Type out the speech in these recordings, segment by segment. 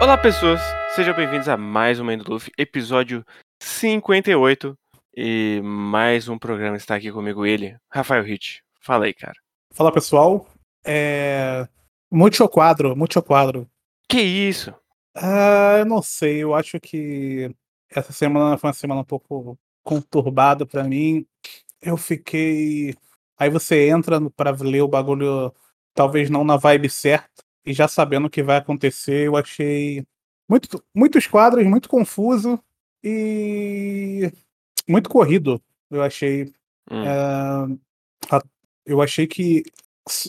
Olá, pessoas! Sejam bem-vindos a mais um Mendo Luffy, episódio 58. E mais um programa está aqui comigo, ele, Rafael Hit. Fala aí, cara. Fala pessoal, é. Muito quadro, muito quadro. Que isso? Ah, eu não sei, eu acho que essa semana foi uma semana um pouco conturbada pra mim. Eu fiquei. Aí você entra pra ler o bagulho, talvez não na vibe certa, e já sabendo o que vai acontecer, eu achei muito, muitos quadros, muito confuso e muito corrido. Eu achei. Hum. É, eu achei que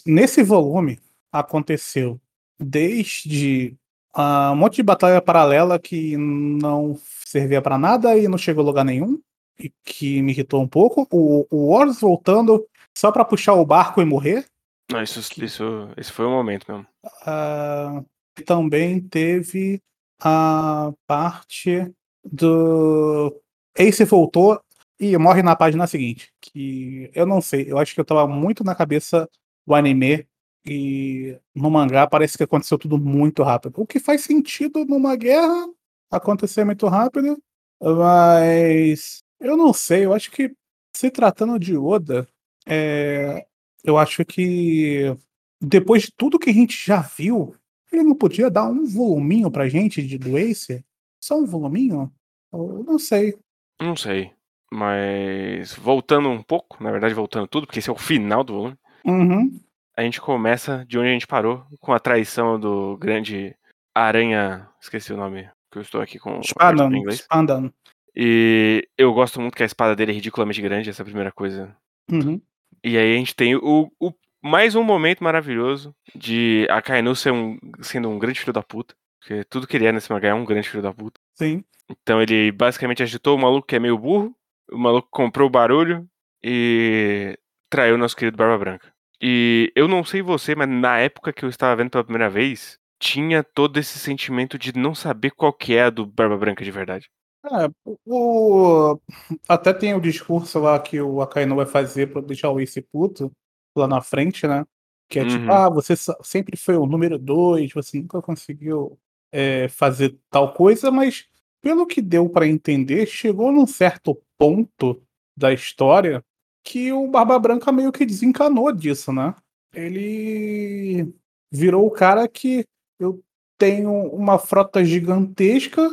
nesse volume aconteceu desde ah, um monte de batalha paralela que não servia pra nada e não chegou a lugar nenhum e que me irritou um pouco. O, o Wars voltando só pra puxar o barco e morrer. Não, isso, isso, esse foi o momento mesmo. Ah, também teve a parte do Ace voltou e morre na página seguinte. Que eu não sei, eu acho que eu tava muito na cabeça do anime e no mangá parece que aconteceu tudo muito rápido. O que faz sentido numa guerra acontecer muito rápido, mas eu não sei, eu acho que se tratando de Oda, é, eu acho que depois de tudo que a gente já viu, ele não podia dar um voluminho pra gente de do Ace? Só um voluminho? Eu não sei. Não sei. Mas voltando um pouco, na verdade voltando tudo, porque esse é o final do volume. Uhum. A gente começa de onde a gente parou, com a traição do grande Aranha. Esqueci o nome, que eu estou aqui com Spadan, em inglês. Spadan. E eu gosto muito que a espada dele é ridiculamente grande, essa é a primeira coisa. Uhum. E aí a gente tem o, o- mais um momento maravilhoso de Akainu ser um, sendo um grande filho da puta. Porque tudo que ele é nesse mangá é um grande filho da puta. Sim. Então ele basicamente agitou o maluco que é meio burro, o maluco comprou o barulho e traiu nosso querido Barba Branca. E eu não sei você, mas na época que eu estava vendo pela primeira vez, tinha todo esse sentimento de não saber qual que é a do Barba Branca de verdade. É, o... Até tem o discurso lá que o Akainu vai fazer pra deixar o Ace puto lá na frente, né? Que é tipo, Uhum. ah, você sempre foi o número dois, você nunca conseguiu é, fazer tal coisa, mas pelo que deu pra entender, chegou num certo ponto da história que o Barba Branca meio que desencanou disso, né? Ele virou o cara que eu tenho uma frota gigantesca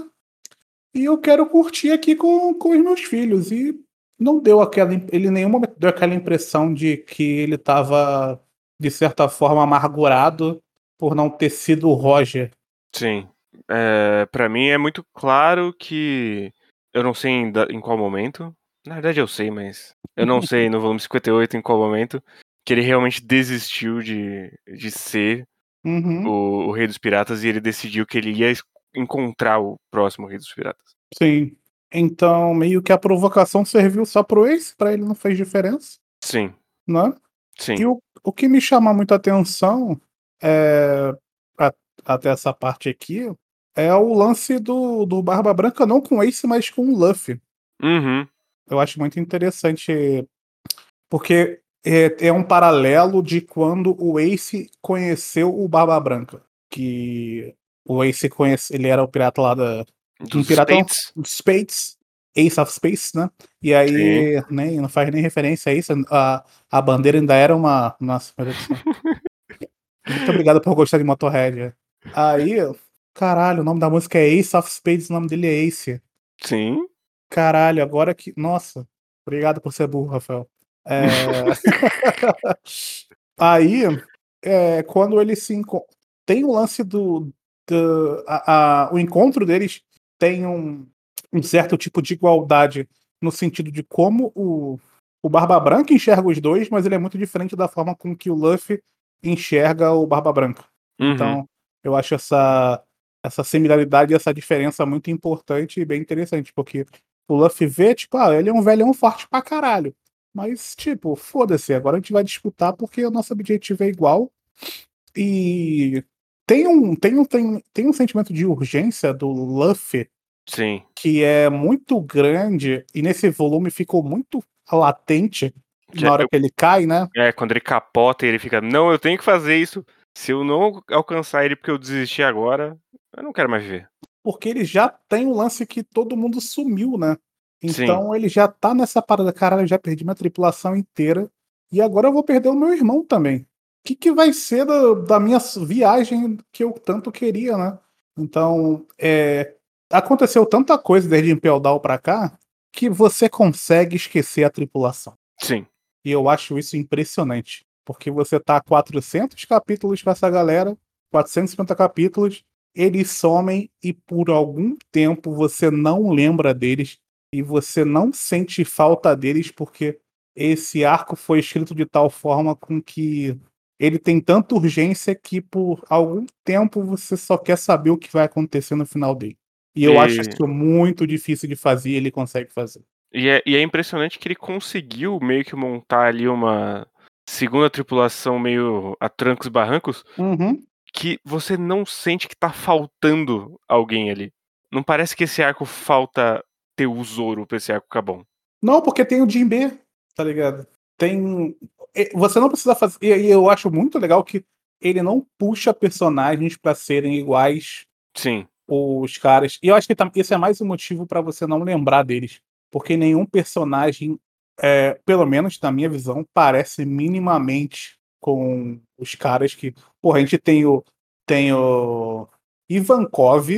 e eu quero curtir aqui com, com os meus filhos. E não deu aquela. Ele em nenhum momento deu aquela impressão de que ele estava, de certa forma, amargurado por não ter sido o Roger. Sim. É, para mim é muito claro que eu não sei em, em qual momento. Na verdade eu sei, mas eu não sei no volume 58 em qual momento que ele realmente desistiu de, de ser Uhum, o, o Rei dos Piratas e ele decidiu que ele ia encontrar o próximo Rei dos Piratas. sim. Então, meio que a provocação serviu só pro Ace, pra ele não fez diferença, Sim, né? sim. E o, o que me chama muito a atenção é, a- até essa parte aqui é o lance do, do Barba Branca, não com o Ace, mas com o Luffy. Uhum. Eu acho muito interessante, porque é, é um paralelo de quando o Ace conheceu o Barba Branca. Que o Ace conhece, ele era o pirata lá da, um Dos piratão Fates. de Space, Ace of Space, né? E aí, nem, não faz nem referência a isso. A, a bandeira ainda era uma. Nossa, meu Deus do céu. Muito obrigado por gostar de Motorhead. Aí, caralho, o nome da música é Ace of Spades, o nome dele é Ace. Sim. Caralho, agora que. Nossa, obrigado por ser burro, Rafael. É... Aí, é, quando eles se encontram. Tem o lance do. A- a- o encontro deles tem um, um certo tipo de igualdade no sentido de como o, o Barba Branca enxerga os dois, mas ele é muito diferente da forma com que o Luffy enxerga o Barba Branca. Uhum. Então, eu acho essa, essa similaridade e essa diferença muito importante e bem interessante, porque o Luffy vê, tipo, ah, ele é um velhão forte pra caralho. Mas, tipo, foda-se, agora a gente vai disputar porque o nosso objetivo é igual. E tem um, tem um, tem, tem um sentimento de urgência do Luffy Sim. que é muito grande e nesse volume ficou muito latente Já- na hora eu- que ele cai, né? É, quando ele capota e ele fica, não, eu tenho que fazer isso Se eu não alcançar ele porque eu desisti agora, eu não quero mais viver. Porque ele já tem um lance que todo mundo sumiu, né? Então Sim. ele já tá nessa parada, caralho, eu já perdi minha tripulação inteira. E agora eu vou perder o meu irmão também. O que, que vai ser da, da minha viagem que eu tanto queria, né? Então, é, aconteceu tanta coisa desde Impel Down pra cá que você consegue esquecer a tripulação. Sim. E eu acho isso impressionante. Porque você tá 400 capítulos com essa galera, 450 capítulos, eles somem e por algum tempo você não lembra deles e você não sente falta deles porque esse arco foi escrito de tal forma com que ele tem tanta urgência que por algum tempo você só quer saber o que vai acontecer no final dele. E eu e... acho isso muito difícil de fazer e ele consegue fazer. E é, e é impressionante que ele conseguiu meio que montar ali uma segunda tripulação meio a trancos barrancos uhum. que você não sente que tá faltando alguém ali. Não parece que esse arco falta ter o Zoro pra esse arco ficar bom. Não, porque tem o Jinbe, tá ligado? Tem. Você não precisa fazer. E eu acho muito legal que ele não puxa personagens para serem iguais. Sim. Os caras. E eu acho que esse é mais um motivo para você não lembrar deles. Porque nenhum personagem, é, pelo menos na minha visão, parece minimamente com os caras que. Porra, a gente tem o. Tem o. Ivankov,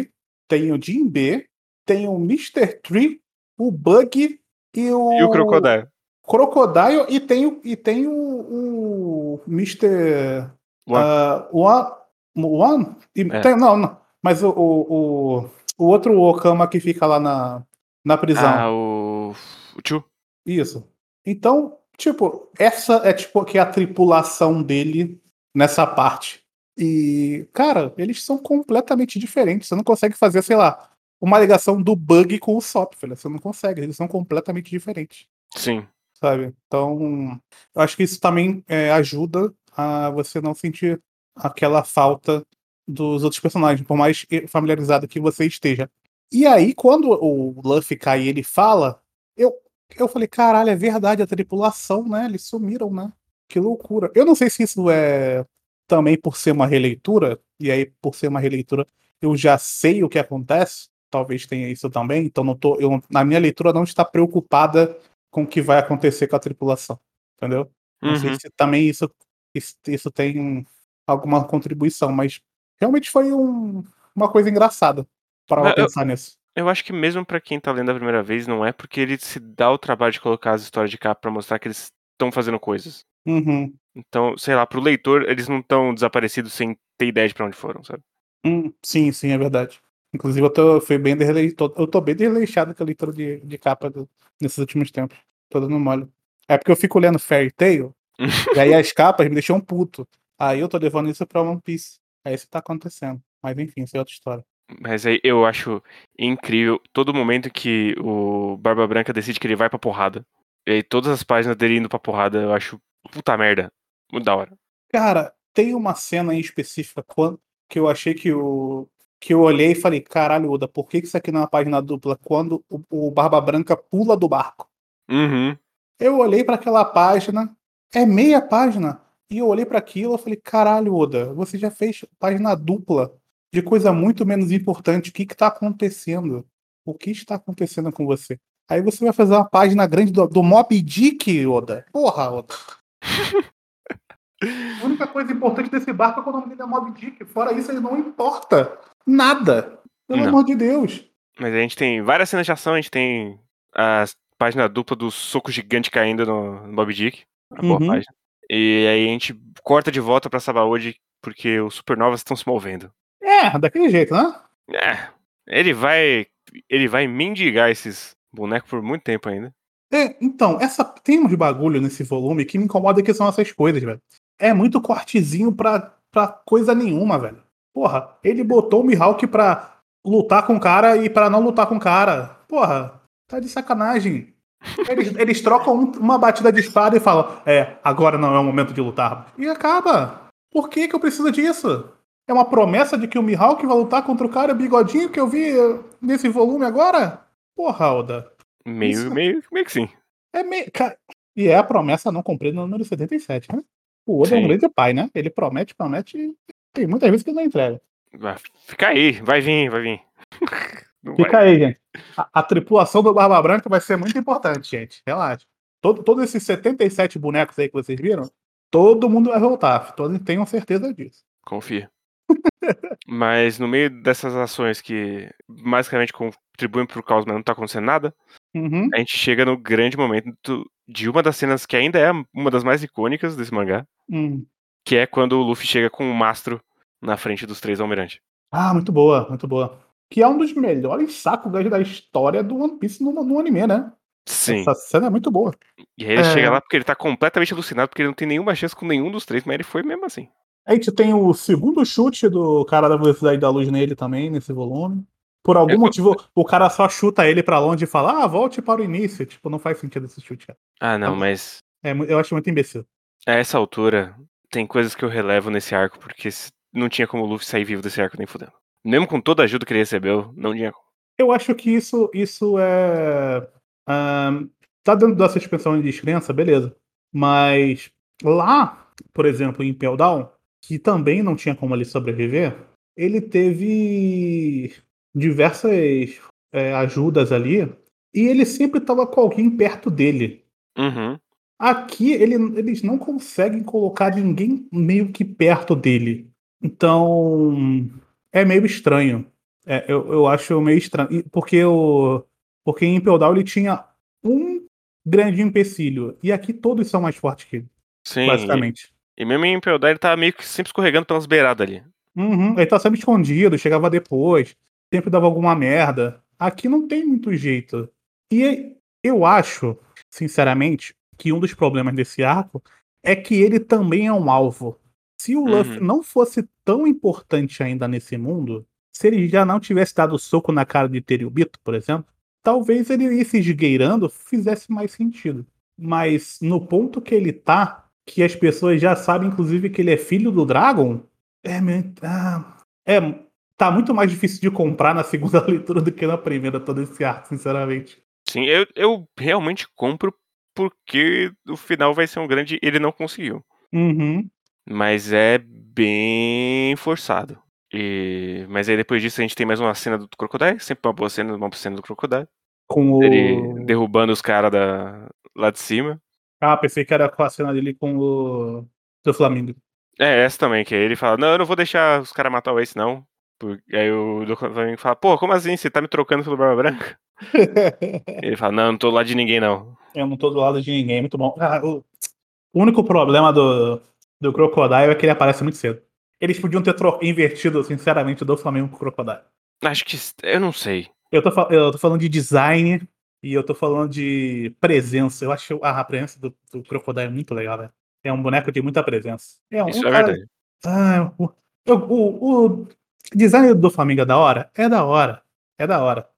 tem o Jinbe, tem o Mr. Tree, o Bug e o. E o Crocodile. Crocodile e tem, o, e tem o, o Mr. One. Uh, One, One? E é. tem, não, não. Mas o, o, o, outro Okama que fica lá na, na prisão. Ah, o. O Chu. Isso. Então, tipo, essa é tipo que é a tripulação dele nessa parte. E, cara, eles são completamente diferentes. Você não consegue fazer, sei lá, uma ligação do bug com o SOP, filho. Você não consegue, eles são completamente diferentes. Sim. Sabe? Então, eu acho que isso também é, ajuda a você não sentir aquela falta dos outros personagens, por mais familiarizado que você esteja. E aí, quando o Luffy cai e ele fala, eu, eu falei, caralho, é verdade, a tripulação, né? Eles sumiram, né? Que loucura. Eu não sei se isso é também por ser uma releitura, e aí, por ser uma releitura, eu já sei o que acontece, talvez tenha isso também, então não tô, eu, na minha leitura não está preocupada com o que vai acontecer com a tripulação, entendeu? Não uhum. sei se também isso, isso, tem alguma contribuição, mas realmente foi um, uma coisa engraçada para pensar nisso. Eu acho que mesmo para quem tá lendo a primeira vez, não é porque ele se dá o trabalho de colocar as histórias de capa para mostrar que eles estão fazendo coisas. Uhum. Então, sei lá, pro leitor, eles não estão desaparecidos sem ter ideia de pra onde foram, sabe? Hum, sim, sim, é verdade. Inclusive, eu tô, fui bem eu tô bem desleixado com a leitura de, de capa do, nesses últimos tempos. Tô dando mole. É porque eu fico lendo Fairy Tail, e aí as capas me deixam puto. Aí eu tô levando isso pra One Piece. É isso que tá acontecendo. Mas enfim, isso é outra história. Mas aí eu acho incrível todo momento que o Barba Branca decide que ele vai pra porrada. E aí todas as páginas dele indo pra porrada, eu acho puta merda. Muito da hora. Cara, tem uma cena em específica que eu achei que o, que eu olhei e falei, caralho, Uda, por que isso aqui não é uma página dupla quando o, o Barba Branca pula do barco? Uhum. Eu olhei para aquela página, é meia página, e eu olhei para aquilo e falei, caralho, Oda, você já fez página dupla de coisa muito menos importante. O que está acontecendo? O que está acontecendo com você? Aí você vai fazer uma página grande do, do Mob Dick, Oda. Porra, Oda. A única coisa importante desse barco é que o nome dele é Mob Dick. Fora isso, ele não importa. Nada. Pelo não. amor de Deus. Mas a gente tem várias cenas de ação, a gente tem a página dupla do soco gigante caindo no, no Mob Dick. A boa uhum. página. E aí a gente corta de volta pra Sabaody porque os supernovas estão se movendo. É, daquele jeito, né? É. Ele vai. Ele vai mendigar esses bonecos por muito tempo ainda. É, então, essa tem uns bagulho nesse volume que me incomoda que são essas coisas, velho. É muito cortezinho pra, pra coisa nenhuma, velho. Porra, ele botou o Mihawk pra lutar com o cara e pra não lutar com o cara. Porra, tá de sacanagem. Eles, eles trocam uma batida de espada e falam: É, agora não é o momento de lutar. E acaba. Por que, que eu preciso disso? É uma promessa de que o Mihawk vai lutar contra o cara bigodinho que eu vi nesse volume agora? Porra, Oda. Meio, Isso... meio, meio que sim. É meio. E é a promessa não cumprida no número 77, né? O Oda é um grande pai, né? Ele promete, promete e tem muitas vezes que ele não entrega. Fica aí, vai vir, vai vir. Não Fica vai. aí, gente. A, a tripulação do Barba Branca vai ser muito importante, gente. Relaxa. Todo, todos esses 77 bonecos aí que vocês viram, todo mundo vai voltar. Todos tenham certeza disso. Confia. Mas no meio dessas ações que basicamente contribuem pro caos, mas não tá acontecendo nada, Uhum. a gente chega no grande momento de uma das cenas que ainda é uma das mais icônicas desse mangá, Hum. que é quando o Luffy chega com o mastro na frente dos três almirantes. Ah, muito boa, muito boa. Que é um dos melhores sakugas da história do One Piece no, no anime, né? Sim. Essa cena é muito boa. E aí ele É. chega lá porque ele tá completamente alucinado, porque ele não tem nenhuma chance com nenhum dos três, mas ele foi mesmo assim. A gente tem o segundo chute do cara da Velocidade da Luz nele também, nesse volume. Por algum Eu- motivo, o cara só chuta ele pra longe e fala, ah, volte para o início. Tipo, não faz sentido esse chute, cara. Ah, não, Tá. mas É, eu acho muito imbecil. a essa altura tem coisas que eu relevo nesse arco, porque não tinha como o Luffy sair vivo desse arco nem fudendo. Mesmo com toda a ajuda que ele recebeu, não tinha como. Eu acho que isso, isso é. tá dentro da suspensão de descrença, beleza. Mas lá, por exemplo, em Impel Down, que também não tinha como ele sobreviver, ele teve diversas é, ajudas ali e ele sempre estava com alguém perto dele. Uhum. Aqui ele- eles não conseguem colocar ninguém meio que perto dele. Então é meio estranho. É, eu, eu acho meio estranho. Porque, o, porque em Impel Down ele tinha um grande empecilho. E aqui todos são mais fortes que ele, Sim. basicamente. E, e mesmo em Impel Down ele tá meio que sempre escorregando pelas beiradas ali. Uhum, Ele tá sempre escondido, chegava depois, sempre dava alguma merda. Aqui não tem muito jeito. E eu acho, sinceramente, que um dos problemas desse arco é que ele também é um alvo. Se o Luffy Uhum. não fosse tão importante ainda nesse mundo, se ele já não tivesse dado soco na cara de Terubito, por exemplo, talvez ele ir se esgueirando fizesse mais sentido. Mas no ponto que ele tá, que as pessoas já sabem, inclusive, que ele é filho do Dragon, é, meio- ah, é, tá muito mais difícil de comprar na segunda leitura do que na primeira, todo esse arco, sinceramente. Sim, eu, eu realmente compro porque o final vai ser um grande. Ele não conseguiu. Uhum. Mas é bem forçado. E... Mas aí depois disso a gente tem mais uma cena do Crocodile. Sempre uma boa cena, uma boa cena do Crocodile. Com Ele o. derrubando os caras da... lá de cima. Ah, pensei que era com a cena dele com o. Do Flamengo. É, essa também, que aí ele fala, não, eu não vou deixar os caras matar o Ace, não. Por- Aí o do Flamengo fala, pô, como assim? Você tá me trocando pelo Barba Branca? Ele fala, não, não tô lá de ninguém, não. Eu não tô do lado de ninguém, muito bom. Ah, o... o único problema do, do Crocodile é que ele aparece muito cedo. Eles podiam ter tro... invertido, sinceramente, do Flamengo com o Crocodile. Acho que. Eu não sei. Eu tô, eu tô falando de design e eu tô falando de presença. Eu acho a presença do, do Crocodile muito legal, velho. É um boneco de muita presença. É um Isso é cara- verdade. Ah, o, o, o design do Flamengo é da hora? É da hora. É da hora.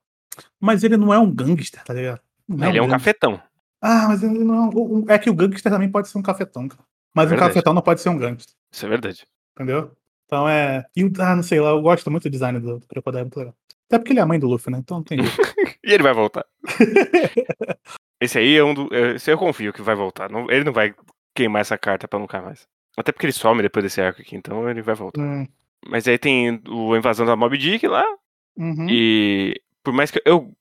Mas ele não é um gangster, tá ligado? Não Ele é um gangster. cafetão. Ah, mas ele não é um. É que o gangster também pode ser um cafetão, cara. Mas Verdade. um cafetão não pode ser um gangster, Isso é verdade. entendeu? Então é. E, ah, não sei lá, eu gosto muito do design do, do Crocodile, muito legal. Até porque ele é a mãe do Luffy, né? Então não tem. E ele vai voltar. Esse aí é um do. Esse eu confio que vai voltar. Não- ele não vai queimar essa carta pra nunca mais. Até porque ele some depois desse arco aqui, então ele vai voltar. Hum, Mas aí tem o invasão da Mob Dick lá. uhum. E por mais que eu.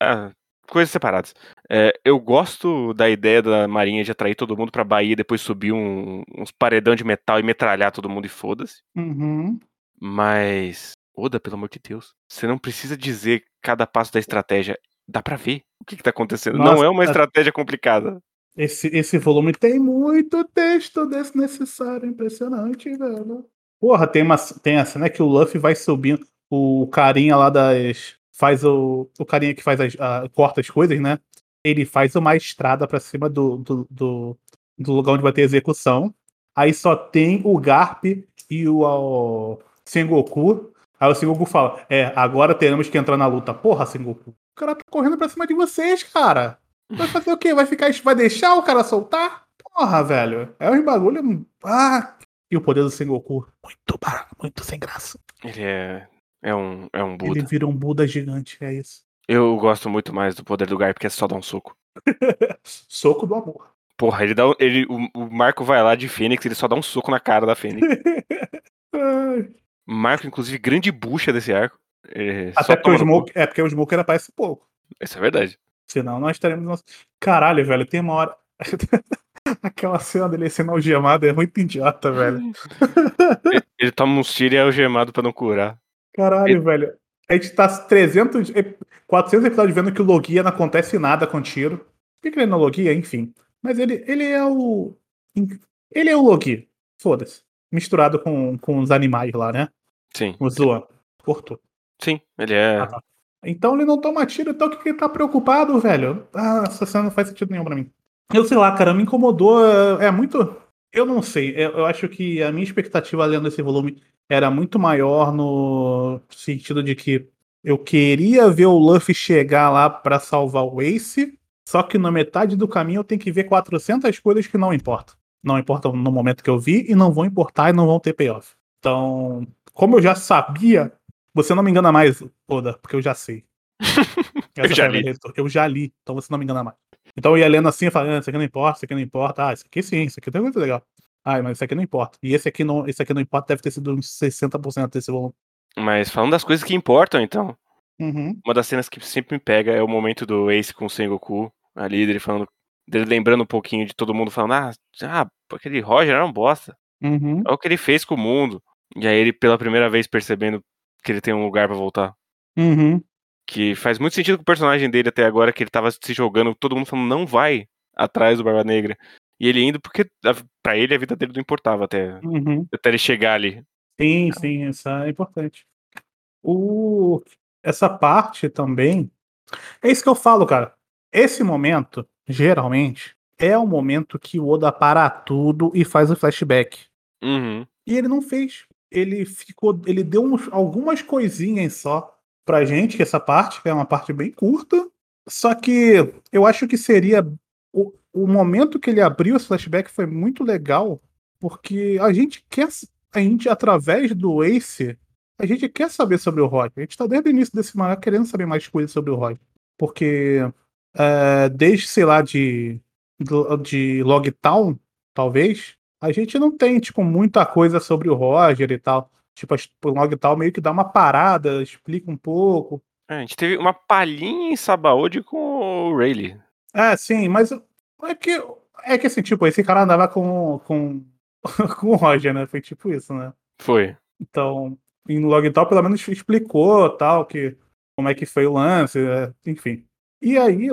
ah, coisas separadas. É, eu gosto da ideia da Marinha de atrair todo mundo pra Bahia e depois subir um- uns paredão de metal e metralhar todo mundo e foda-se. Uhum. Mas. Oda, pelo amor de Deus. Você não precisa dizer cada passo da estratégia. Dá pra ver o que, que tá acontecendo. Nossa, não é uma a- estratégia complicada. Esse, esse volume tem muito texto desnecessário, impressionante, velho. Porra, tem, uma, tem a cena que o Luffy vai subindo, o carinha lá das. Faz o. O carinha que faz as, a- corta as coisas, né? Ele faz uma estrada pra cima do, do, do, do lugar onde vai ter execução. Aí só tem o Garp e o, o Sengoku. Aí o Sengoku fala: É, agora teremos que entrar na luta. Porra, Sengoku. O cara tá correndo pra cima de vocês, cara. Vai fazer o quê? Vai ficar. Vai deixar o cara soltar? Porra, velho. É um bagulho. Ah. E o poder do Sengoku? Muito barato, muito sem graça. Ele é. É um, é um Ele Buda. vira um Buda gigante, é isso. Eu gosto muito mais do poder do Garp, que é só dar um soco. Soco do amor. Porra, ele dá. um- Ele, o, o Marco vai lá de Fênix, ele só dá um soco na cara da Fênix. Marco, inclusive, grande bucha desse arco. É, Até porque o. Smoke, é porque o Smoker aparece pouco. Isso é verdade. Senão nós teremos. nosso- Caralho, velho, tem uma hora. Aquela cena dele sendo algemado é muito idiota, velho. Ele, ele toma uns tiros e é algemado pra não curar. Caralho, velho. A gente tá 300, ep- 400 episódios vendo que o Logia não acontece nada com tiro. Por que, que ele não Logia? Enfim. Mas ele, ele é o. Ele é o Logia. Foda-se. Misturado com, com os animais lá, né? Sim, O Zoan. Cortou. sim, ele é. Ah, tá. Então ele não toma tiro, então o que, que ele tá preocupado, velho? Ah, essa cena não faz sentido nenhum pra mim. Eu sei lá, cara, me incomodou. É é muito. Eu não sei. Eu, eu acho que a minha expectativa lendo esse volume era muito maior no sentido de que eu queria ver o Luffy chegar lá pra salvar o Ace, só que na metade do caminho eu tenho que ver 400 coisas que não importam. Não importam no momento que eu vi e não vão importar e não vão ter payoff. Então, como eu já sabia, você não me engana mais, Oda, porque eu já sei. Essa já li. Eu já li, então você não me engana mais. Então eu ia lendo assim, falando, ah, isso aqui não importa, isso aqui não importa. Ah, isso aqui sim, isso aqui tem muito legal. Ah, mas isso aqui não importa. E esse aqui não, esse aqui não importa, deve ter sido uns 60% desse volume. Mas falando das coisas que importam, então. Uhum. Uma das cenas que sempre me pega é o momento do Ace com o Sengoku, ali, dele falando. Dele lembrando um pouquinho de todo mundo falando, ah, ah aquele Roger era um bosta. Uhum. Olha o que ele fez com o mundo. E aí ele, pela primeira vez, percebendo que ele tem um lugar pra voltar. Uhum. Que faz muito sentido com o personagem dele até agora, que ele tava se jogando, todo mundo falando, não vai atrás do Barba Negra. E ele indo porque a- pra ele a vida dele não importava até, Uhum. até ele chegar ali. Sim, sim, isso é importante. O... Essa parte também. É isso que eu falo, cara. Esse momento, geralmente, é o momento que o Oda para tudo e faz o flashback. Uhum. E ele não fez. Ele ficou. Ele deu uns- algumas coisinhas só pra gente, que essa parte, que é uma parte bem curta. Só que eu acho que seria. O, momento que ele abriu esse flashback foi muito legal, porque a gente quer. A gente, através do Ace, a gente quer saber sobre o Roger. A gente tá desde o início desse mangá querendo saber mais coisas sobre o Roger. Porque é, desde, sei lá, de, de Logtown, talvez, a gente não tem, tipo, muita coisa sobre o Roger e tal. Tipo, o Logtown meio que dá uma parada, explica um pouco. É, a gente teve uma palhinha em Sabaody com o Rayleigh. É, sim, mas é que, é que assim, tipo, esse cara andava com, com, com o Roger, né? Foi tipo isso, né? Foi. Então, em Logtown pelo menos explicou tal, que como é que foi o lance, é, enfim. E aí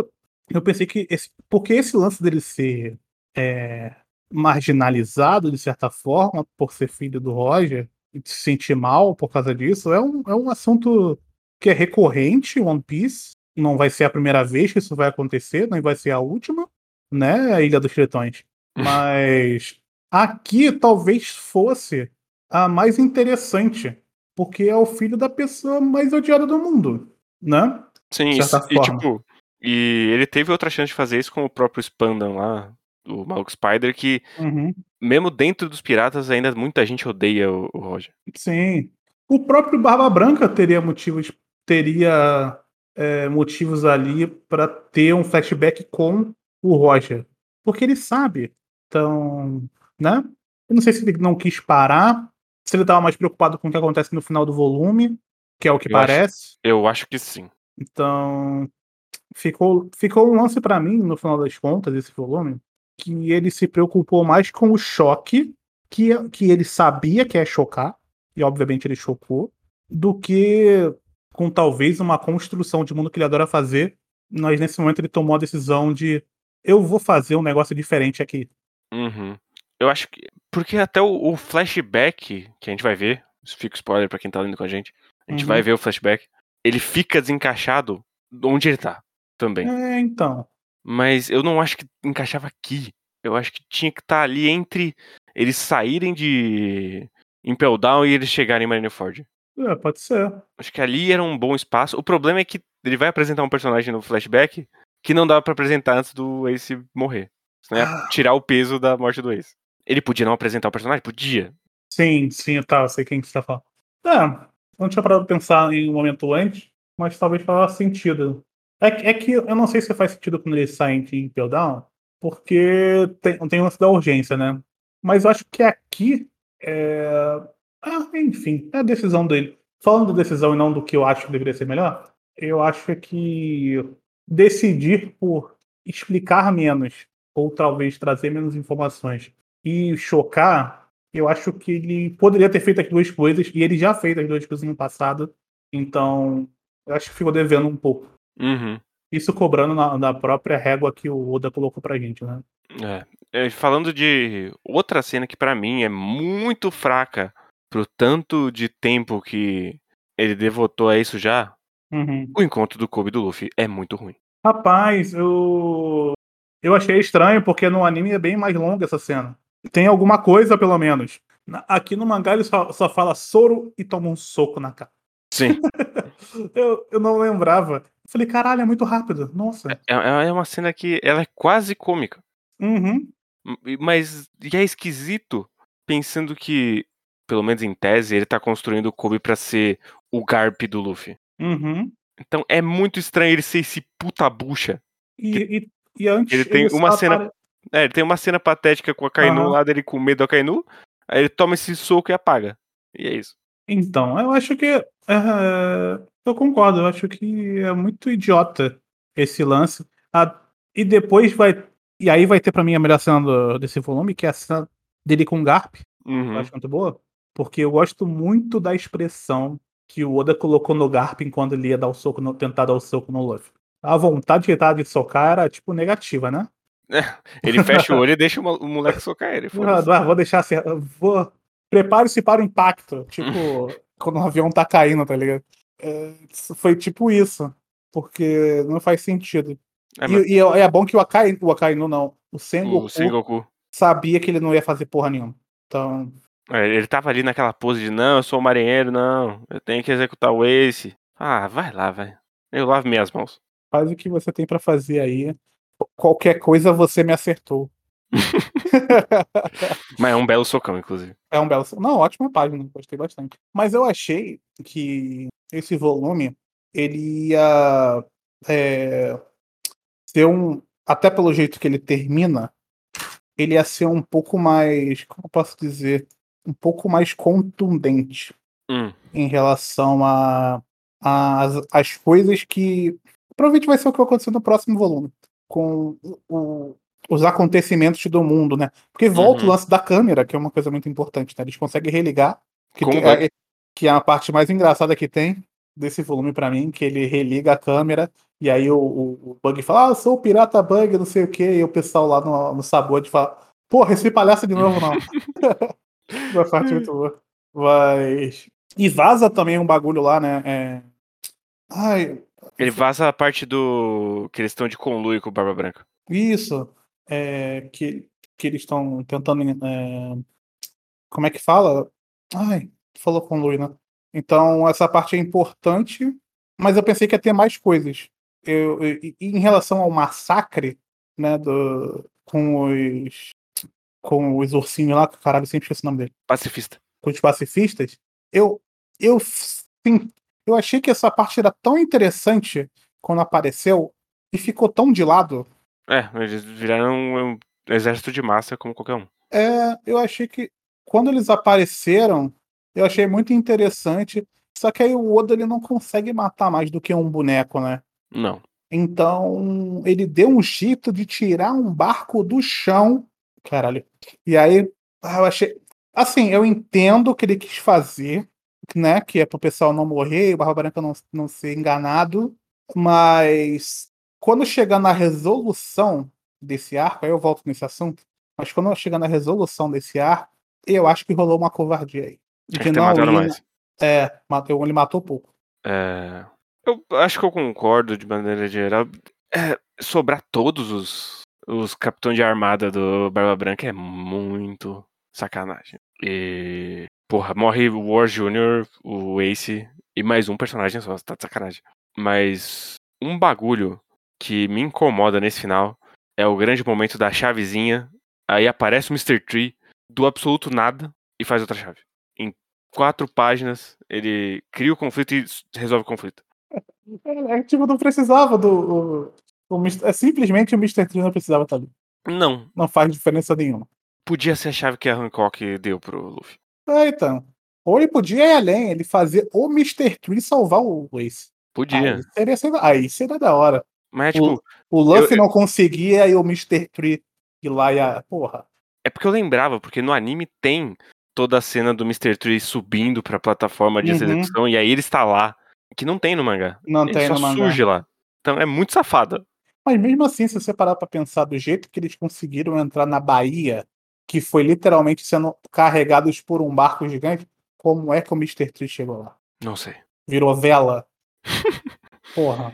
eu pensei que esse, porque esse lance dele ser é, marginalizado de certa forma por ser filho do Roger e se sentir mal por causa disso é um, é um assunto que é recorrente One Piece. Não vai ser a primeira vez que isso vai acontecer, nem vai ser a última, né? A Ilha dos Tritões. Mas aqui talvez fosse a mais interessante, porque é o filho da pessoa mais odiada do mundo, né? Sim, De e, tipo, e ele teve outra chance de fazer isso com o próprio Spandan lá, o Maluco Spider, que Uhum. mesmo dentro dos piratas ainda muita gente odeia o, o Roger. Sim. O próprio Barba Branca teria motivos, teria é, motivos ali para ter um flashback com o Roger, porque ele sabe. Então, né? Eu não sei se ele não quis parar, se ele estava mais preocupado com o que acontece no final do volume, que é o que Eu acho- parece. Eu acho que sim. Então, ficou, ficou um lance pra mim, no final das contas, esse volume, que ele se preocupou mais com o choque, que, que ele sabia que ia chocar, e obviamente ele chocou, do que com talvez uma construção de mundo que ele adora fazer. Mas nesse momento ele tomou a decisão de eu vou fazer um negócio diferente aqui. Uhum. Eu acho que. Porque até o, o flashback que a gente vai ver, fica spoiler pra quem tá lendo com a gente. A gente Uhum. vai ver o flashback. Ele fica desencaixado onde ele tá também. É, então. Mas eu não acho que encaixava aqui. Eu acho que tinha que estar ali entre eles saírem de Impel Down e eles chegarem em Marineford. É, pode ser. Acho que ali era um bom espaço. O problema é que ele vai apresentar um personagem no flashback que não dava pra apresentar antes do Ace morrer. Senão ia Ah. tirar o peso da morte do Ace. Ele podia não apresentar o personagem? Podia. Sim, sim, tá, eu sei quem que você tá falando. É, não tinha parado pensar em um momento antes, mas talvez faça sentido. É, que- é que eu não sei se faz sentido quando eles saem de Impel Down, porque tem, tem lance da urgência, né? Mas eu acho que aqui é. Ah, enfim, é a decisão dele. Falando da decisão e não do que eu acho que deveria ser melhor, eu acho que decidir por explicar menos, ou talvez trazer menos informações e chocar, eu acho que ele poderia ter feito as duas coisas, e ele já fez as duas coisas no passado, então eu acho que ficou devendo um pouco. Uhum. Isso cobrando na, na própria régua que o Oda colocou pra gente, né? É. É, falando de outra cena que pra mim é muito fraca pro tanto de tempo que ele devotou a isso já, Uhum. o encontro do Kobe e do Luffy é muito ruim. Rapaz, eu. Eu achei estranho, porque no anime é bem mais longa essa cena. Tem alguma coisa, pelo menos. Aqui no mangá ele só, só fala soro e toma um soco na cara. Sim. Eu, eu não lembrava. Falei, caralho, é muito rápido. Nossa. é, é uma cena que ela é quase cômica. Uhum. Mas e é esquisito pensando que, pelo menos em tese, ele tá construindo o Kobe pra ser o Garp do Luffy. Uhum. Então é muito estranho ele ser esse puta bucha. E, e, e antes. Ele tem uma cena- apare- É, ele tem uma cena patética com a Kainu Aham. lá dele com medo da Kainu. Aí ele toma esse soco e apaga. E é isso. Então, eu acho que. é, eu concordo, eu acho que é muito idiota esse lance. Ah, e depois vai. E aí vai ter pra mim a melhor cena do- desse volume, que é a cena dele com o Garp. Eu Uhum. acho muito boa. Porque eu gosto muito da expressão que o Oda colocou no Garp enquanto ele ia dar o soco no, tentar dar o soco no Luffy. A vontade que ele tava de socar era, tipo, negativa, né? Ele fecha o olho e deixa o mo- o moleque socar ele. foda-se. Ah, vou deixar assim. Vou. Prepare-se para o impacto. Tipo, quando o avião tá caindo, tá ligado? É, foi tipo isso. Porque não faz sentido. É, e, mas e é é bom que o Akai, o Akainu não. O Sengoku o Sengoku. sabia que ele não ia fazer porra nenhuma. Então, É, ele tava ali naquela pose de não, eu sou um marinheiro, não. Eu tenho que executar o Ace. Ah, vai lá, vai. Eu lavo minhas mãos. faz o que você tem pra fazer aí. Qualquer coisa você me acertou. Mas é um belo socão, inclusive. É um belo. Não, ótima página, gostei bastante. Mas eu achei que esse volume ele ia é, ser um. Até pelo jeito que ele termina, ele ia ser um pouco mais. Como eu posso dizer? Um pouco mais contundente Hum. em relação a, a- as, as coisas que. Provavelmente vai ser o que vai acontecer no próximo volume. Com o- os acontecimentos do mundo, né? Porque volta Uhum. o lance da câmera, que é uma coisa muito importante, né? Eles conseguem religar. Que, tem- é, que é a parte mais engraçada que tem desse volume pra mim, que ele religa a câmera, e aí o, o, Bug fala, ah, eu sou o pirata Bug, não sei o quê, e o pessoal lá no, no Sabor fala, porra, esse palhaço de novo não. Uma parte muito boa. Mas. E vaza também um bagulho lá, né? É... Ai, Ele vaza a parte do. que eles estão de conluio com o Barba Branca. isso. É, que, que eles estão tentando. é, Como é que fala? Ai, falou com o Lui, né? Então, essa parte é importante, mas eu pensei que ia ter mais coisas. Eu, eu- em relação ao massacre, né, do, com os. Com os ursinhos lá, que caralho, sempre esqueci o nome dele. Pacifista. com os pacifistas, eu, eu, sim, eu achei que essa parte era tão interessante quando apareceu e ficou tão de lado. É, eles viraram um, um exército de massa como qualquer um. É, eu achei que quando eles apareceram, eu achei muito interessante. Só que aí o Oda ele não consegue matar mais do que um boneco, né? Não. Então ele deu um jeito de tirar um barco do chão. Caralho. E aí ah, eu achei. Assim, eu entendo o que ele quis fazer, né? Que é pro pessoal não morrer, o Barba Branca não, não ser enganado. Mas quando chegar na resolução desse arco, aí eu volto nesse assunto. Mas quando chegar na resolução desse arco, eu acho que rolou uma covardia aí. De matado ir- mais. É, matou, ele matou pouco. É, Eu acho que eu concordo de maneira geral. É, sobrar todos os, os capitães de armada do Barba Branca é muito sacanagem. E. Porra, morre o War Jr., o Ace e mais um personagem só, tá de sacanagem. Mas um bagulho que me incomoda nesse final é o grande momento da chavezinha. Aí aparece o Mr. Tree do absoluto nada e faz outra chave. Em quatro páginas, ele cria o conflito e resolve o conflito. É, é, tipo, não precisava do. O, o Mr. é, simplesmente o Mr. Tree não precisava estar ali. Não. Não faz diferença nenhuma. Podia ser a chave que a Hancock deu pro Luffy. Ah, então. Ou ele podia ir além, ele fazer o Mr. Tree salvar o Ace. Podia. Aí seria, seria- aí seria da hora. Mas, tipo, O Luffy eu- não conseguia e o Mr. Tree ir lá e a. Porra. é porque eu lembrava, porque no anime tem toda a cena do Mr. Tree subindo pra plataforma de Uhum. execução e aí ele está lá. Que não tem no mangá. Não ele tem só no mangá. surge lá. Então é muito safada. Mas mesmo assim, se você parar pra pensar do jeito que eles conseguiram entrar na Bahia, que foi literalmente sendo carregados por um barco gigante, como é que o Mr. Tree chegou lá? Não sei. Virou vela. Porra.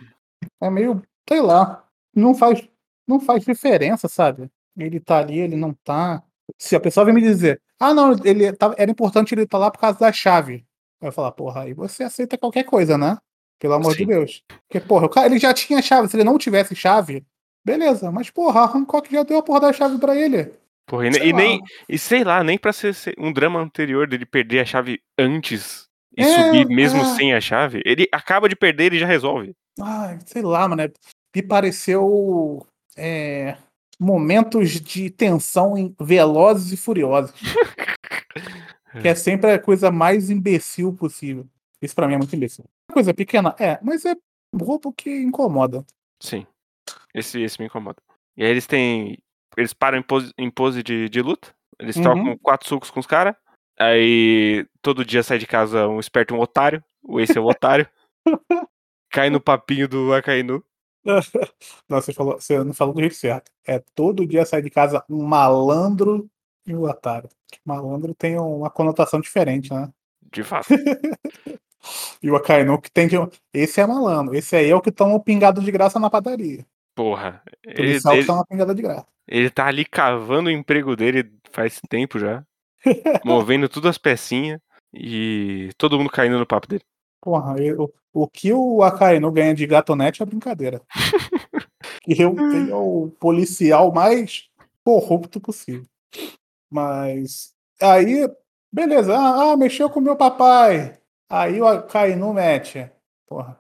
É meio, sei lá. Não faz, não faz diferença, sabe? Ele tá ali, ele não tá. Se a pessoa vem me dizer, ah, não, ele tá, era importante ele estar lá por causa da chave. Eu vou falar, porra, aí você aceita qualquer coisa, né? Pelo amor de Sim. Deus. Porque, porra, cara, ele já tinha chave. Se ele não tivesse chave, beleza. Mas, porra, a Hancock já deu a porra da chave pra ele. Porra, e, Sei e lá. nem, e sei lá, nem pra ser, ser um drama anterior dele perder a chave antes e É, subir mesmo é. sem a chave, ele acaba de perder e já resolve. Ai, sei lá, mano. é- Me pareceu é, momentos de tensão em Velozes e Furiosos. que é sempre a coisa mais imbecil possível. Isso pra mim é muito imbecil. Coisa pequena, é, mas é roubo que incomoda. Sim. Esse, esse me incomoda. E aí eles têm. Eles param em pose, em pose de, de luta. Eles Uhum. trocam quatro sucos com os caras. Aí todo dia sai de casa um esperto um otário. O Ace é o otário. Cai no papinho do Akainu. Não, você, falou, você não falou do jeito certo. É todo dia sai de casa um malandro e um otário. Malandro tem uma conotação diferente, né? De fato. E o Akainu que tem de. Esse é malandro. Esse aí é o que toma um pingado de graça na padaria. Porra. O Ele, policial que ele, toma uma pingada de graça. ele tá ali cavando o emprego dele faz tempo já. movendo tudo as pecinhas. E todo mundo caindo no papo dele. Porra, eu- o que o Akainu ganha de gatonete é brincadeira. Que eu, ele é o policial mais corrupto possível. Mas aí, beleza, ah, ah, mexeu com meu papai. Aí o Akainu mete. Porra,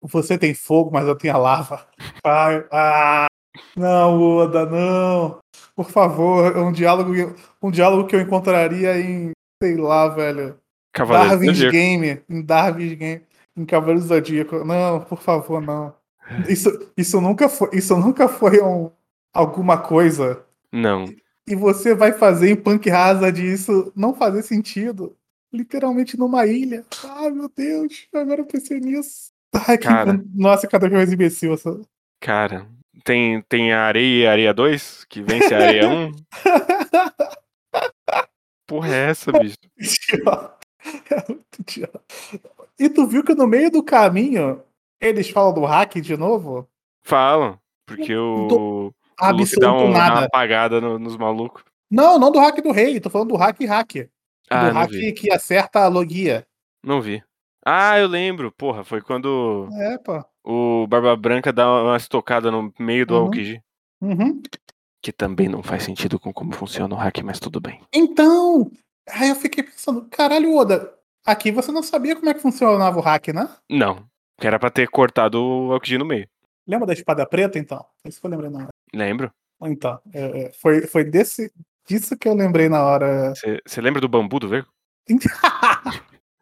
você tem fogo, mas eu tenho a lava. Ai, ah, não, Oda, não. Por favor, é um diálogo, um diálogo que eu encontraria em, sei lá, velho. Cavaleiro Darwin's Zodíaco. Game, em Darwin's Game, em Cavaleiro Zodíaco. Não, por favor, não. Isso, isso nunca foi, isso nunca foi um, alguma coisa. Não. E você vai fazer em Punk Hazard isso não fazer sentido. Literalmente numa ilha. Ai, meu Deus, agora eu pensei nisso. Ai, que, Cara. nossa, cada vez mais imbecil essa. Cara, tem, tem a areia e a areia 2, que vence a areia 1. Porra, é essa, bicho? Idiota. É muito idiota. E tu viu que no meio do caminho eles falam do hack de novo? Falam. Porque o, o Luffy Absoluto dá, um, uma apagada no- nos malucos. Não, não do hack do rei, tô falando do hack hack. Ah, do hack vi. que acerta a logia. Não vi. Ah, eu lembro. Porra, foi quando É, pô. o Barba Branca dá uma estocada no meio do Uhum. Aokiji. Uhum. Que também não faz sentido com como funciona o hack, mas tudo bem. Então, aí eu fiquei pensando, caralho, Oda, aqui você não sabia como é que funcionava o hack, né? Não. Que era pra ter cortado o Aokiji no meio. Lembra da espada preta, então? Isso na hora. Lembro. Então, é, é, foi, foi desse, disso que eu lembrei na hora. Você lembra do bambu do Vergo?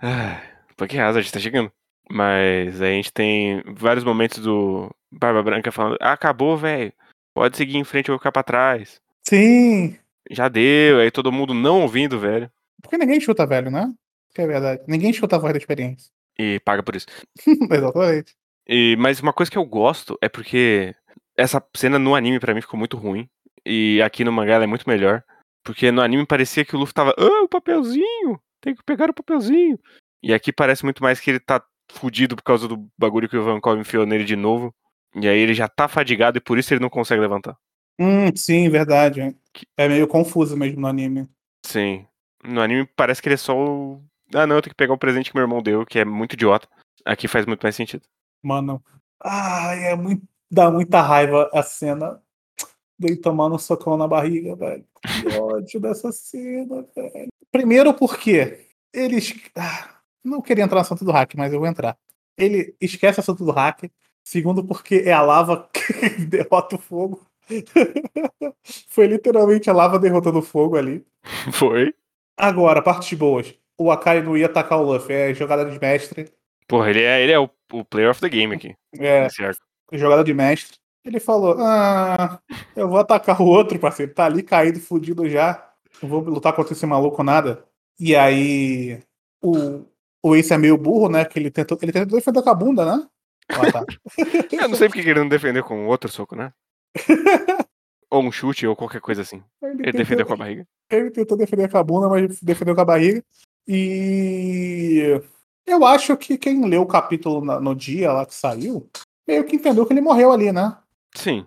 Ah, Punk Hazard tá chegando. Mas aí a gente tem vários momentos do Barba Branca falando: ah, acabou, velho. Pode seguir em frente, eu vou ficar pra trás. Sim, Já deu. Aí todo mundo não ouvindo, velho. porque ninguém chuta velho, né? Que é verdade. Ninguém chuta a voz da experiência. E paga por isso. Exatamente. E, mas uma coisa que eu gosto é porque essa cena no anime pra mim ficou muito ruim. E aqui no mangá ela é muito melhor. Porque no anime parecia que o Luffy tava, ah, o papelzinho, tem que pegar o papelzinho. E aqui parece muito mais que ele tá fudido por causa do bagulho que o Van Cove enfiou nele de novo. E aí ele já tá fadigado e por isso ele não consegue levantar. Hum, sim, verdade. É meio confuso mesmo no anime. Sim. No anime parece que ele é só o. Ah, não, eu tenho que pegar o presente que meu irmão deu, que é muito idiota. Aqui faz muito mais sentido. Mano. Ai, é muito. Dá muita raiva a cena dele tomando um socão na barriga, velho. Que ódio dessa cena, velho. Primeiro porque eles. Ah, não queria entrar no assunto do hack, mas eu vou entrar. Ele esquece o assunto do hack. Segundo, porque é a lava que derrota o fogo. Foi literalmente a lava derrotando o fogo ali. Foi. Agora, partes boas. O Akai não ia atacar o Luffy, é jogada de mestre. Porra, ele é, ele é o, o player of the game aqui. É, Certo. jogada de mestre. Ele falou: Ah, eu vou atacar o outro, parceiro. Tá ali caído, fudido já. Não vou lutar contra esse maluco nada. E aí. O, o Ace é meio burro, né? Que ele tentou, ele tentou defender com a bunda, né? Ah, tá. Eu não sei porque que ele não defendeu com outro soco, né? ou um chute, ou qualquer coisa assim. Ele, Ele tentou, defendeu com a barriga. ele tentou defender com a bunda, mas defendeu com a barriga. E eu acho que quem leu o capítulo no dia lá que saiu, meio que entendeu que ele morreu ali, né? Sim.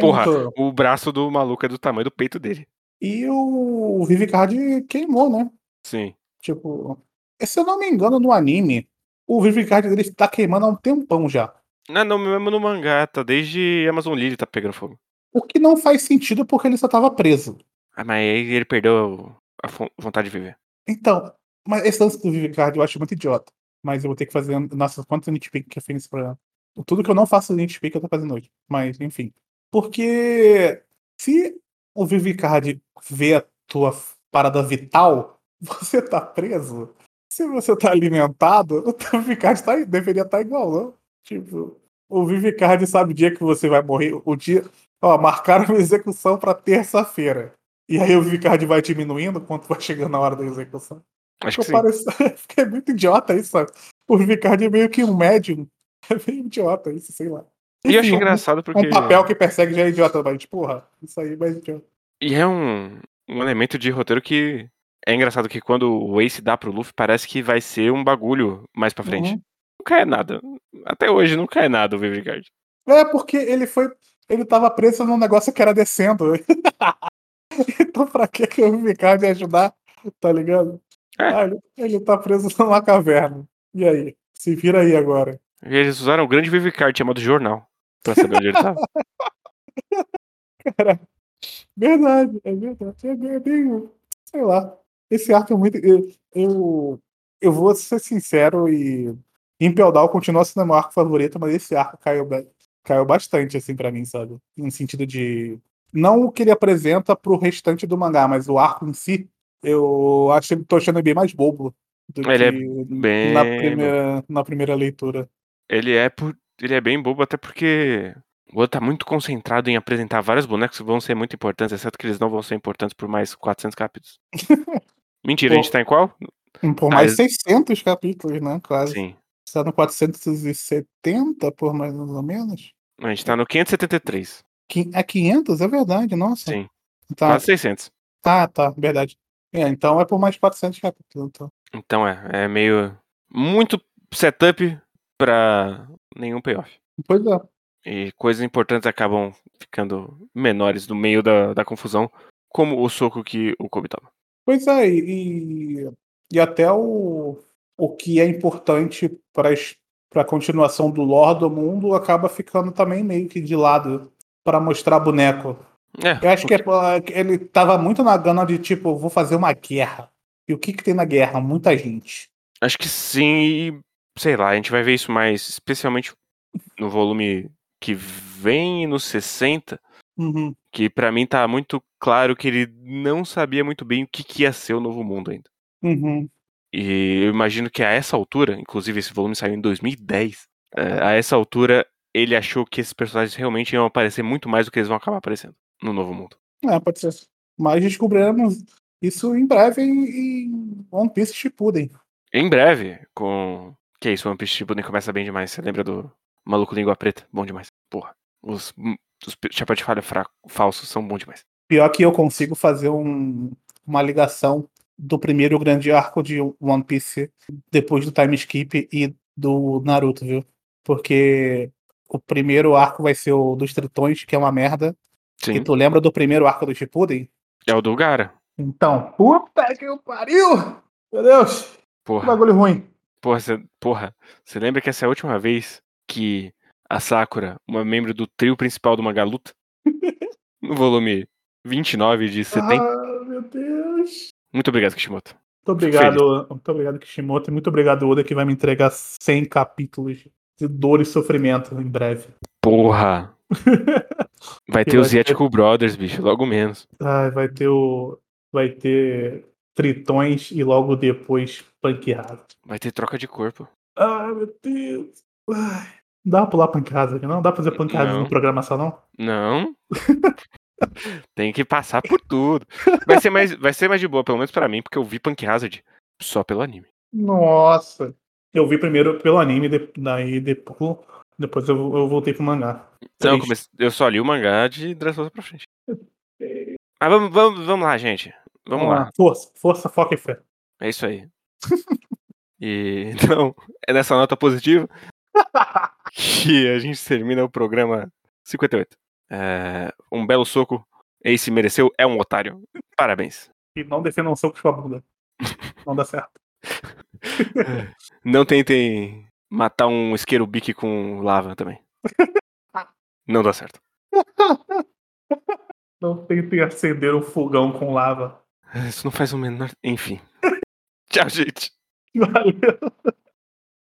Porra, muito... o braço do maluco é do tamanho do peito dele. E o Vivicard queimou, né? Sim. Tipo, se eu não me engano, no anime, o Vivicard dele tá queimando há um tempão já. Não, não, mesmo no mangá, tá desde Amazon Lily tá pegando fogo. O que não faz sentido porque ele só tava preso. Ah, mas aí ele perdeu a vontade de viver. Então, mas esse lance do Vivicard eu acho muito idiota. Mas eu vou ter que fazer. Nossa, quantos nitpick que eu fiz nesse programa? Tudo que eu não faço nitpick eu tô fazendo hoje. Mas, enfim. Porque se o Vivicard vê a tua parada vital, você tá preso. Se você tá alimentado, o teu Vivicard tá, deveria estar igual, não? Tipo, o Vivicard sabe o dia que você vai morrer. O dia. Ó, marcaram a execução pra terça-feira. E aí o Vivicard vai diminuindo quanto vai chegando a hora da execução. Acho que. Parece... é muito idiota isso, sabe? O Vivicard é meio que um médium. É meio idiota isso, sei lá. E eu Enfim, um- engraçado porque. Um papel que persegue já é idiota, mas porra, isso aí é mais idiota. E é um, um elemento de roteiro que é engraçado que quando o Ace dá pro Luffy, parece que vai ser um bagulho mais pra frente. Uhum. Nunca é nada. Até hoje nunca é nada o Vivigard. É porque ele foi. Ele tava preso num negócio que era descendo. então pra que que o Vivicard ia ajudar? Tá ligado? É. Ah, ele, ele tá preso numa caverna. E aí? Se vira aí agora. Eles usaram um grande Vivicard chamado Jornal pra saber onde ele tava. Verdade, é verdade. É bem, é sei lá. Esse arco é muito. Eu, eu, eu vou ser sincero e. Impel Down continua sendo meu arco favorito, mas esse arco caiu, caiu bastante, assim, pra mim, sabe? No sentido de. Não o que ele apresenta pro restante do mangá, mas o arco em si, eu acho tô achando bem mais bobo do Ele é que bem na, primeira, na primeira leitura. Ele é por... ele é bem bobo, até porque o Oda tá muito concentrado em apresentar vários bonecos que vão ser muito importantes, exceto que eles não vão ser importantes por mais 400 capítulos. Mentira, a gente tá em qual? Por Ah, mais eles- 600 capítulos, né? Quase. Sim. Está no 470, por mais ou menos. A gente tá no 573. Qui- É 500? É verdade, nossa. Sim. Tá. Quase 600. Ah, tá, verdade. É, então é por mais 400 capítulos. Então. Então é, é meio. Muito setup pra nenhum payoff. Pois é. E coisas importantes acabam ficando menores no meio da, da confusão, como o soco que o Kobe toma. Pois é, e, e até o, o que é importante para a continuação do lore do mundo acaba ficando também meio que de lado para mostrar boneco. É, Eu acho que é, ele tava muito na gana de tipo, vou fazer uma guerra. E o que que tem na guerra? Muita gente. Acho que sim, e sei lá, a gente vai ver isso mais, especialmente no volume que vem nos 60, Uhum. que pra mim tá muito claro que ele não sabia muito bem o que, que ia ser o novo mundo ainda. Uhum. E eu imagino que a essa altura, inclusive esse volume saiu em 2010, é, a essa altura ele achou que esses personagens realmente iam aparecer muito mais do que eles vão acabar aparecendo no novo mundo. É, pode ser. Mas descobriremos isso em breve em, em One Piece Shippuden. Em breve, com. Que é isso, One Piece Shippuden começa bem demais. Você lembra do Maluco Língua Preta? Bom demais. Porra. Os, os chapéu de falha fraco, falsos são bons demais. Pior que eu consigo fazer um- uma ligação do primeiro grande arco de One Piece depois do time skip e do Naruto, viu? Porque o primeiro arco vai ser o dos Tritões, que é uma merda. E Sim. tu lembra do primeiro arco do Shippuden? É o do Gara. Então, puta que o pariu! Meu Deus, que Porra. bagulho ruim. Porra, você, porra. Você lembra que essa é a última vez que a Sakura, uma membro do trio principal do mangá, luta? No volume 29 de 70. Ah, meu Deus. Muito obrigado, Kishimoto. Muito obrigado, muito obrigado, Kishimoto, e muito obrigado, Oda, que vai me entregar 100 capítulos de dor e sofrimento em breve. Porra. Vai ter vai os ter- Yetico Brothers, bicho, logo menos. Ai, vai ter o. Vai ter Tritões e logo depois Punk Hazard. Vai ter troca de corpo. Ai, meu Deus. Ai, dá pra pular Punk Hazard, não? Dá pra fazer Punk Hazard Não. no programação, não? Não. Tem que passar por tudo. Vai ser mais, vai ser mais de boa, pelo menos pra mim, porque eu vi Punk Hazard só pelo anime. Nossa. Eu vi primeiro pelo anime, daí depois, depois eu, eu voltei pro mangá. Não, eu, comecei- eu só li o mangá de Dressrosa pra frente. Mas vamos, vamos, vamos lá, gente. Vamos lá. Força, força, foca e fé. É isso aí. E então, é nessa nota positiva que a gente termina o programa 58. É, um belo soco. Ace mereceu, é um otário. Parabéns. E não defendam um soco com a bunda. Não dá certo. Não tentem matar um isqueiro bique com lava também. Não dá certo. Não tentem acender um fogão com lava. Isso não faz o menor. Enfim. Tchau, gente. Valeu.